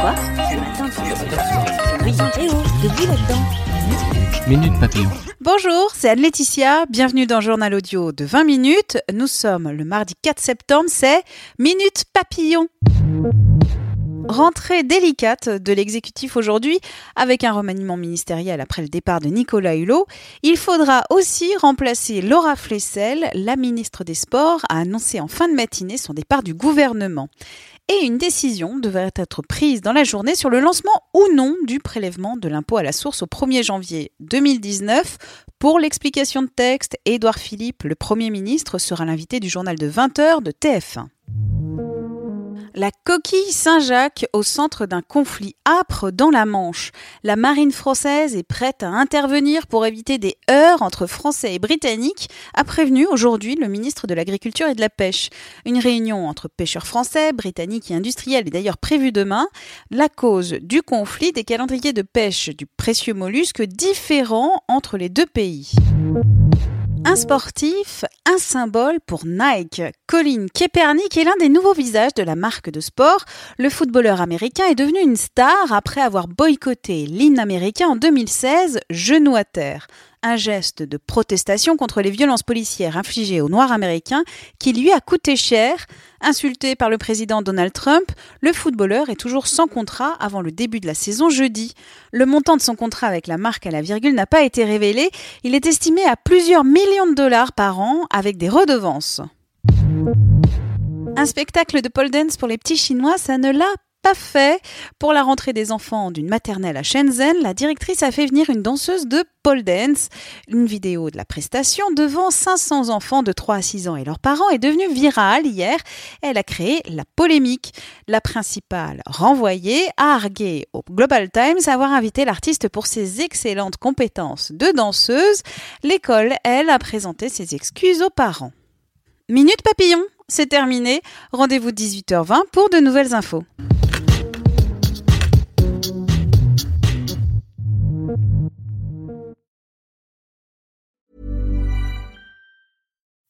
Quoi Ce matin, tu debout là-dedans. Minute Papillon. Bonjour, c'est Anne-Laetitia. Bienvenue dans Journal Audio de 20 minutes. Nous sommes le mardi 4 septembre, c'est Minute Papillon. Rentrée délicate de l'exécutif aujourd'hui avec un remaniement ministériel après le départ de Nicolas Hulot. Il faudra aussi remplacer Laura Flessel. La ministre des Sports a annoncé en fin de matinée son départ du gouvernement. Et une décision devrait être prise dans la journée sur le lancement ou non du prélèvement de l'impôt à la source au 1er janvier 2019. Pour l'explication de texte, Édouard Philippe, le Premier ministre, sera l'invité du journal de 20h de TF1. La coquille Saint-Jacques au centre d'un conflit âpre dans la Manche. La marine française est prête à intervenir pour éviter des heurts entre Français et Britanniques, a prévenu aujourd'hui le ministre de l'Agriculture et de la Pêche. Une réunion entre pêcheurs français, britanniques et industriels est d'ailleurs prévue demain. La cause du conflit des calendriers de pêche du précieux mollusque différents entre les deux pays. Un sportif, un symbole pour Nike. Colin Kaepernick est l'un des nouveaux visages de la marque de sport. Le footballeur américain est devenu une star après avoir boycotté l'hymne américain en 2016, genou à terre un geste de protestation contre les violences policières infligées aux Noirs américains qui lui a coûté cher. Insulté par le président Donald Trump, le footballeur est toujours sans contrat avant le début de la saison jeudi. Le montant de son contrat avec la marque à la virgule n'a pas été révélé. Il est estimé à plusieurs millions de dollars par an avec des redevances. Un spectacle de pole dance pour les petits Chinois, ça ne l'a fait. Pour la rentrée des enfants d'une maternelle à Shenzhen, la directrice a fait venir une danseuse de pole dance. Une vidéo de la prestation devant 500 enfants de 3 à 6 ans et leurs parents est devenue virale hier. Elle a créé la polémique. La principale renvoyée a argué au Global Times avoir invité l'artiste pour ses excellentes compétences de danseuse. L'école, elle, a présenté ses excuses aux parents. Minute papillon, c'est terminé. Rendez-vous 18h20 pour de nouvelles infos.